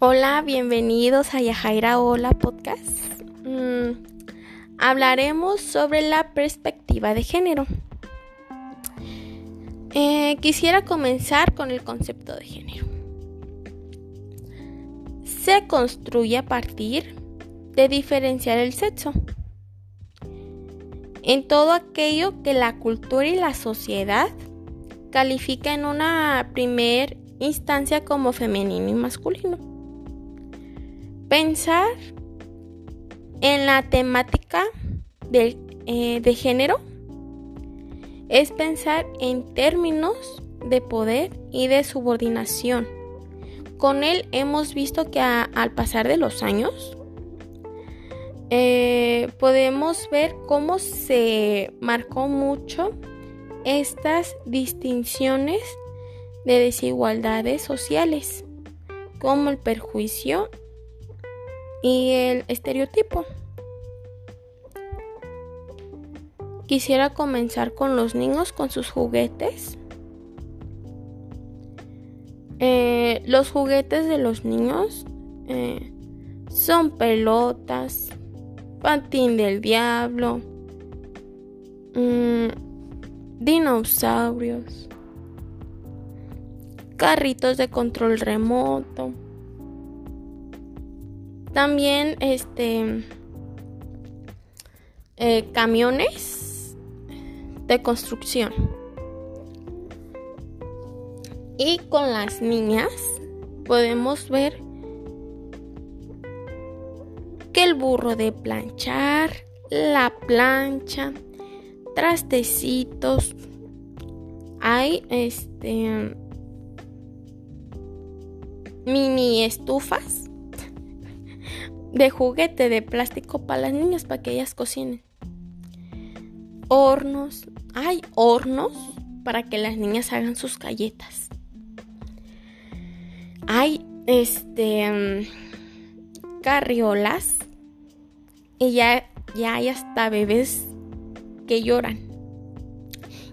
Hola, bienvenidos a Yajaira Hola Podcast. Mm, hablaremos sobre la perspectiva de género. Eh, quisiera comenzar con el concepto de género. Se construye a partir de diferenciar el sexo en todo aquello que la cultura y la sociedad califica en una primer instancia como femenino y masculino. Pensar en la temática eh, de, género es pensar en términos de poder y de subordinación. Con él hemos visto que al pasar de los años eh, podemos ver cómo se marcó mucho estas distinciones de desigualdades sociales, como el perjuicio y el estereotipo. Quisiera comenzar con los niños con sus juguetes. Eh, los juguetes de los niños eh, son pelotas, patín del diablo, mm, dinosaurios, carritos de control remoto. También este eh, camiones de construcción. Y con las niñas podemos ver que el burro de planchar, la plancha, trastecitos, hay este mini estufas de juguete de plástico para las niñas para que ellas cocinen. Hornos, hay hornos para que las niñas hagan sus galletas. Hay este mm, carriolas y ya, ya hay hasta bebés que lloran.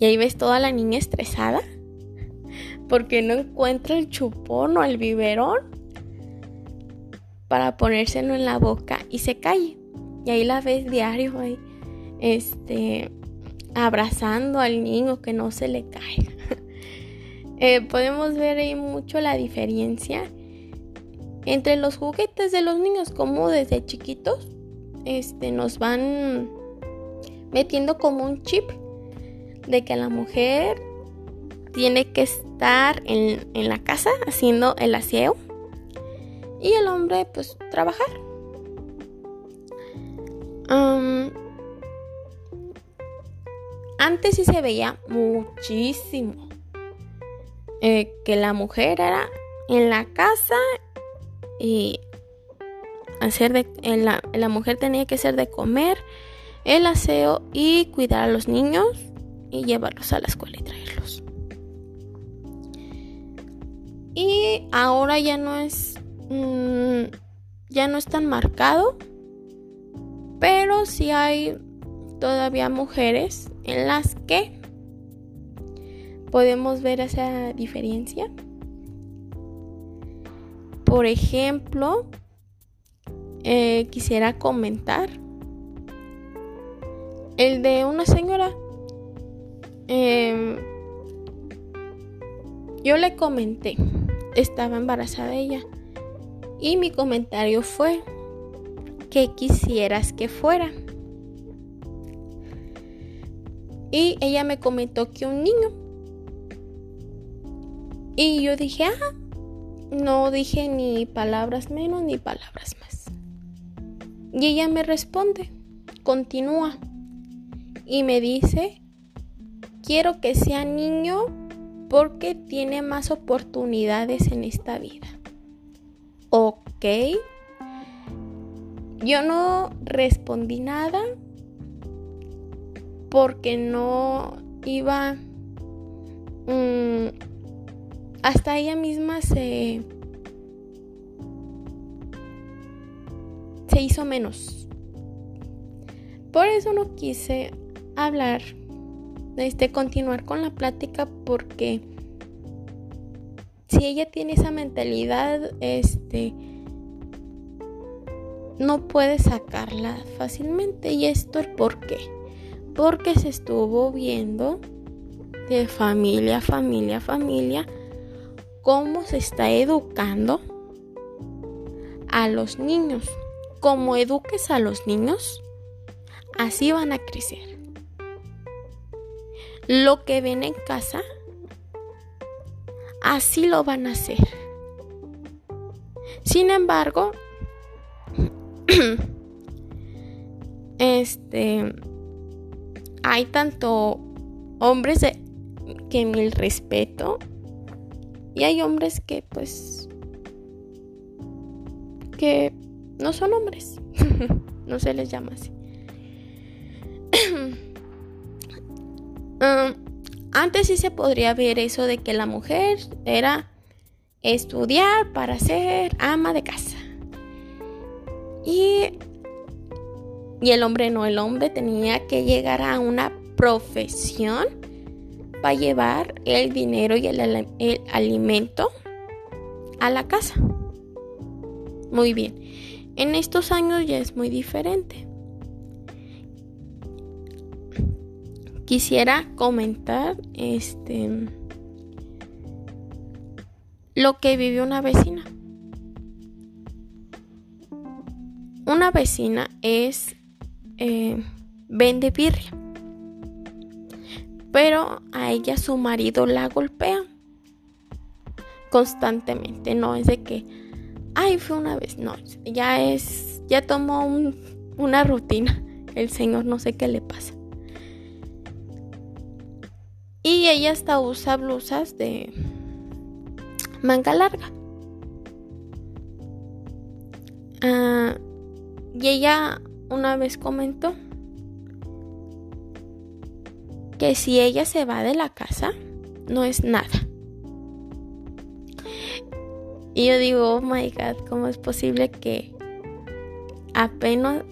Y ahí ves toda la niña estresada porque no encuentra el chupón o el biberón para ponérselo en la boca y se calle. Y ahí la ves diario ahí, este, abrazando al niño que no se le cae. Eh, podemos ver ahí mucho la diferencia entre los juguetes de los niños, como desde chiquitos este, nos van metiendo como un chip de que la mujer tiene que estar en, en la casa haciendo el aseo y el hombre pues trabajar. antes sí se veía muchísimo eh, que la mujer era en la casa y hacer de la, la mujer tenía que hacer de comer, el aseo y cuidar a los niños y llevarlos a la escuela y traerlos. Y ahora ya no es Mm, ya no es tan marcado, pero sí hay todavía mujeres en las que podemos ver esa diferencia. Por ejemplo, eh, quisiera comentar el de una señora. Em, yo le comenté, estaba embarazada ella y mi comentario fue, que quisieras que fuera? Y ella me comentó que un niño. Y yo dije, ah, no dije ni palabras menos ni palabras más. Y ella me responde, continúa. Y me dice, quiero que sea niño porque tiene más oportunidades en esta vida. Ok. Yo no respondí nada porque no iba... Mm, hasta ella misma se... Se hizo menos. Por eso no quise hablar, este, continuar con la plática porque si ella tiene esa mentalidad, este, no puede sacarla fácilmente. ¿Y esto por qué? Porque se estuvo viendo de familia, familia, familia, cómo se está educando a los niños. Como eduques a los niños, así van a crecer. Lo que ven en casa, así lo van a hacer. Sin embargo, este hay tanto hombres que mil respeto y hay hombres que pues que no son hombres no se les llama así um, antes sí se podría ver eso de que la mujer era estudiar para ser ama de casa y y el hombre no, el hombre tenía que llegar a una profesión para llevar el dinero y el, alimento a la casa. Muy bien. En estos años ya es muy diferente. Quisiera comentar este lo que vivió una vecina. Una vecina es eh, vende birria. Pero a ella su marido la golpea constantemente. No es de que, ay, fue una vez. No, ya es, ya tomó una rutina. El señor no sé qué le pasa. Y ella hasta usa blusas de manga larga. Ah, y ella una vez comentó que si ella se va de la casa, no es nada. Y yo digo, oh my god, ¿cómo es posible que apenas,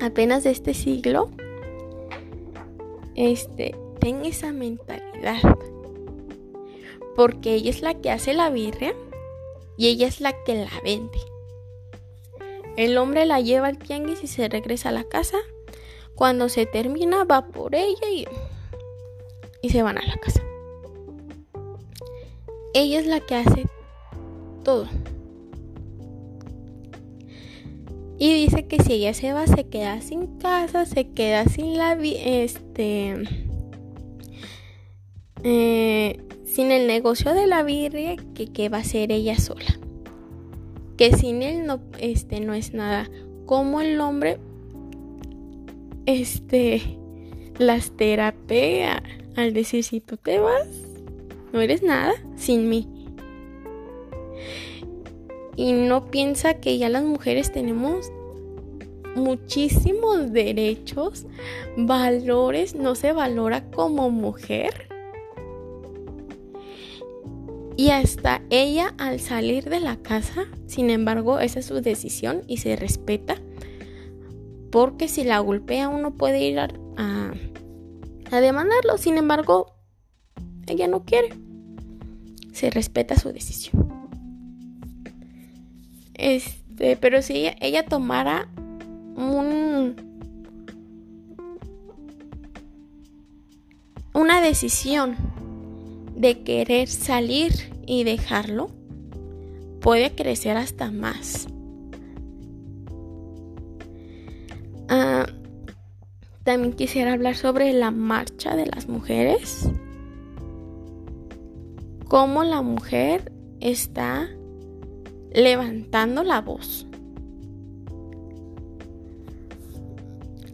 apenas de este siglo este, tenga esa mentalidad? Porque ella es la que hace la birria y ella es la que la vende. El hombre la lleva al tianguis y se regresa a la casa. Cuando se termina, va por ella y y se van a la casa. Ella es la que hace todo. Y dice que si ella se va, se queda sin casa, se queda sin la este eh, sin el negocio de la birria, que, que va a ser ella sola. Que sin él no, este, no es nada. Como el hombre, este, las terapea al decir si tú te vas, no eres nada sin mí. Y no piensa que ya las mujeres tenemos muchísimos derechos, valores, no se valora como mujer. Y hasta ella al salir de la casa, sin embargo, esa es su decisión y se respeta. Porque si la golpea uno puede ir a, a demandarlo. Sin embargo, ella no quiere. Se respeta su decisión. Este, pero si ella, tomara un una decisión de querer salir y dejarlo, puede crecer hasta más. Ah, también quisiera hablar sobre la marcha de las mujeres. Cómo la mujer está levantando la voz.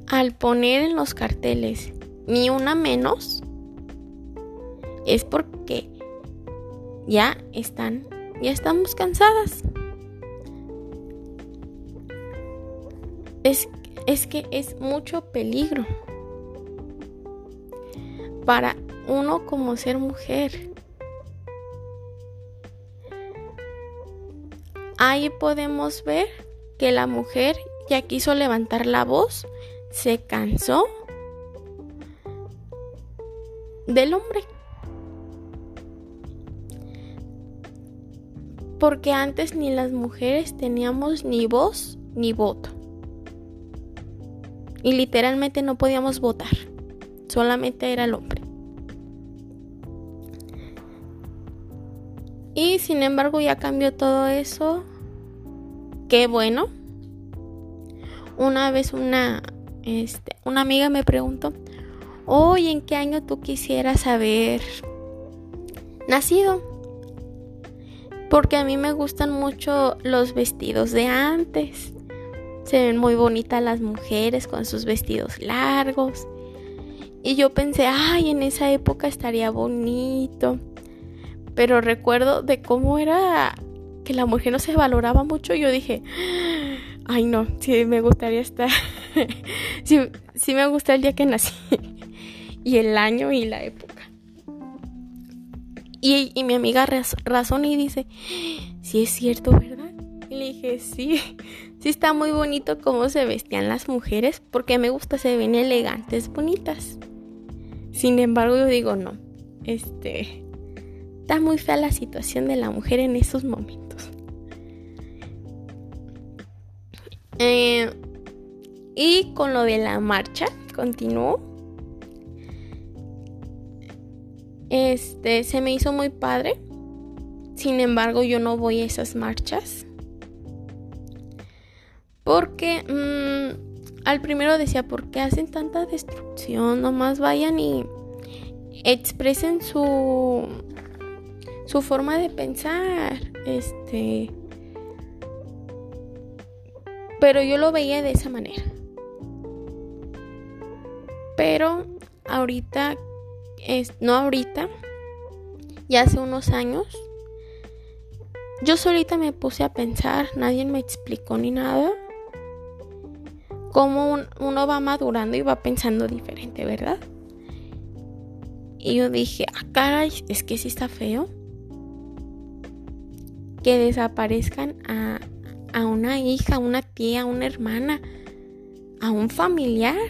Al poner en los carteles ni una menos, es porque ya están, ya estamos cansadas. Es es que es mucho peligro para uno como ser mujer. Ahí podemos ver que la mujer ya quiso levantar la voz, se cansó del hombre. Porque antes ni las mujeres teníamos ni voz ni voto. y literalmente no podíamos votar. Solamente era el hombre. Y sin embargo ya cambió todo eso. Qué bueno. Una vez una, este, una amiga me preguntó, hoy ¿en qué año tú quisieras haber nacido? Porque a mí me gustan mucho los vestidos de antes. Se ven muy bonitas las mujeres con sus vestidos largos. Y yo pensé, ay, en esa época estaría bonito. Pero recuerdo de cómo era que la mujer no se valoraba mucho. Y yo dije, ay, no, sí me gustaría estar. sí, sí me gusta el día que nací. y el año y la época. Y, mi amiga razón y dice, sí es cierto, ¿verdad? Y le dije, sí, sí está muy bonito cómo se vestían las mujeres, porque me gusta, se ven elegantes, bonitas. Sin embargo, yo digo, no, este, está muy fea la situación de la mujer en esos momentos. Eh, y con lo de la marcha, continuó. Este, se me hizo muy padre. Sin embargo, yo no voy a esas marchas. Porque mm, al primero decía, ¿por qué hacen tanta destrucción? Nomás vayan y expresen su su forma de pensar. Este pero yo lo veía de esa manera. Pero ahorita no ahorita, ya hace unos años yo solita me puse a pensar, nadie me explicó ni nada cómo uno va madurando y va pensando diferente, ¿verdad? Y yo dije, ah, caray, es que sí está feo. Que desaparezcan a, a una hija, a una tía, a una hermana, a un familiar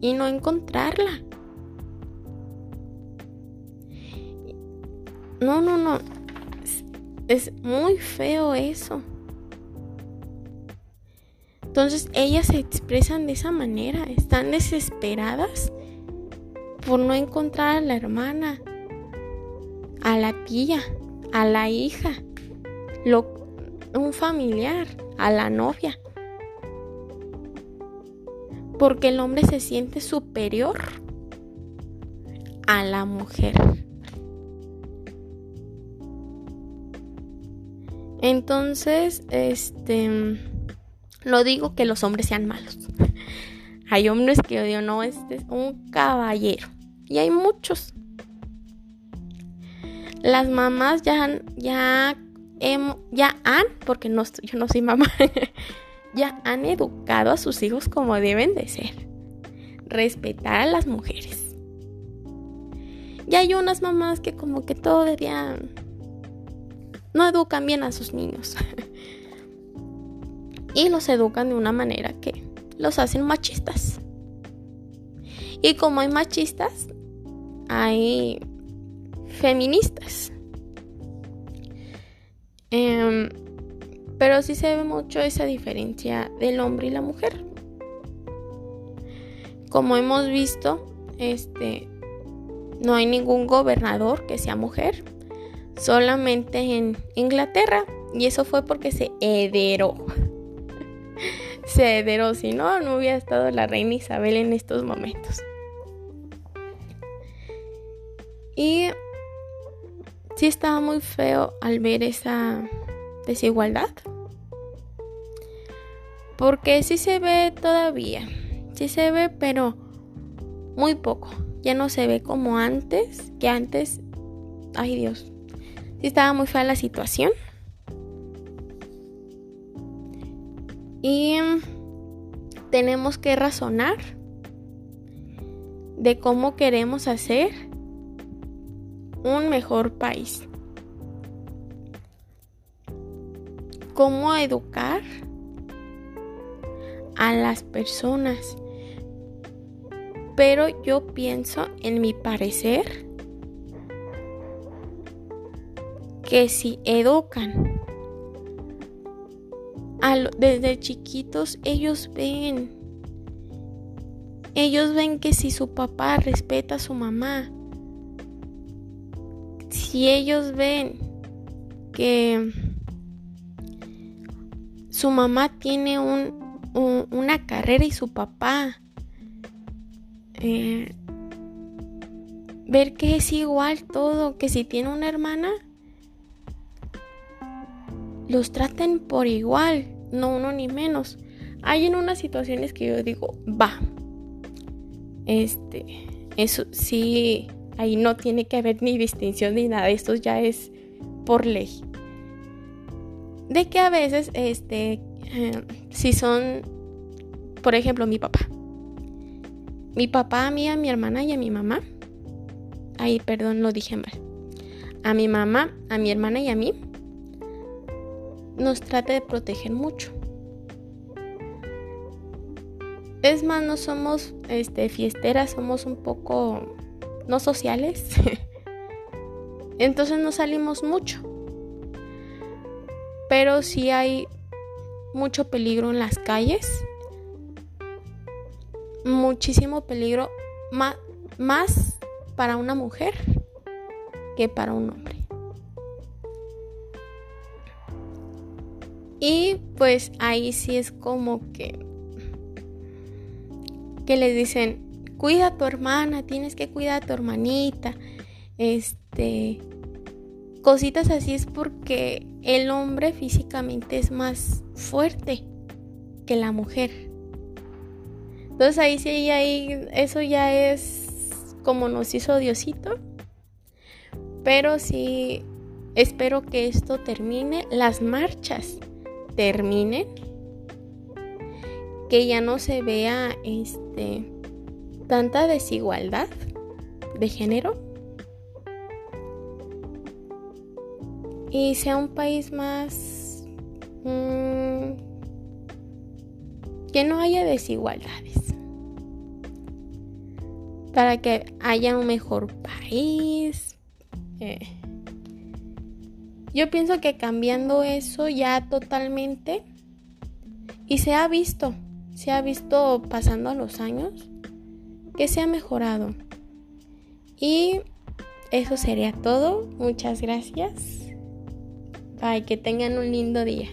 y no encontrarla. No, no, no. Es, muy feo eso. Entonces ellas se expresan de esa manera, están desesperadas por no encontrar a la hermana, a la tía, a la hija, un familiar, a la novia. Porque el hombre se siente superior a la mujer. Entonces, este no digo que los hombres sean malos. Hay hombres que odio, no, este es un caballero. Y hay muchos. Las mamás ya, ya, ya han, porque yo no soy mamá, ya han educado a sus hijos como deben de ser. Respetar a las mujeres. Y hay unas mamás que como que todavía no educan bien a sus niños. y los educan de una manera que los hacen machistas. Y como hay machistas, hay feministas. Em, pero sí se ve mucho esa diferencia del hombre y la mujer. Como hemos visto, este no hay ningún gobernador que sea mujer, solamente en Inglaterra, y eso fue porque se hederó se si no, no hubiera estado la reina Isabel en estos momentos. Y sí estaba muy feo al ver esa desigualdad. Porque sí se ve todavía. Sí se ve, pero muy poco. Ya no se ve como antes. Que antes. Ay Dios. Estaba muy fea la situación. Y tenemos que razonar de cómo queremos hacer un mejor país. Cómo educar a las personas. Pero yo pienso, en mi parecer, que si educan. Desde chiquitos ellos ven ellos ven que si su papá respeta a su mamá, si ellos ven que su mamá tiene una carrera y su papá eh, ver que es igual todo, que si tiene una hermana, los traten por igual, no uno ni menos. Hay en unas situaciones que yo digo, va, este, eso sí, ahí no tiene que haber ni distinción ni nada, esto ya es por ley. De que a veces, este, si son, por ejemplo, mi papá. Mi papá a mí, a mi hermana y a mi mamá. Ay, perdón, lo dije mal. A mi mamá, a mi hermana y a mí nos trata de proteger mucho. Es más, no somos este, fiesteras, somos un poco no sociales. Entonces no salimos mucho. Pero sí hay mucho peligro en las calles. Muchísimo peligro. más para una mujer que para un hombre. Y pues ahí sí es como que que les dicen, "Cuida a tu hermana, tienes que cuidar a tu hermanita." Este cositas así es porque el hombre físicamente es más fuerte que la mujer. Entonces ahí sí ahí eso ya es como nos hizo Diosito. Pero sí espero que esto termine, las marchas terminen, que ya no se vea este tanta desigualdad de género y sea un país más mmm, que no haya desigualdades para que haya un mejor país eh, yo pienso que cambiando eso ya totalmente y se ha visto, se ha visto pasando los años que se ha mejorado. Y eso sería todo. Muchas gracias. Bye, que tengan un lindo día.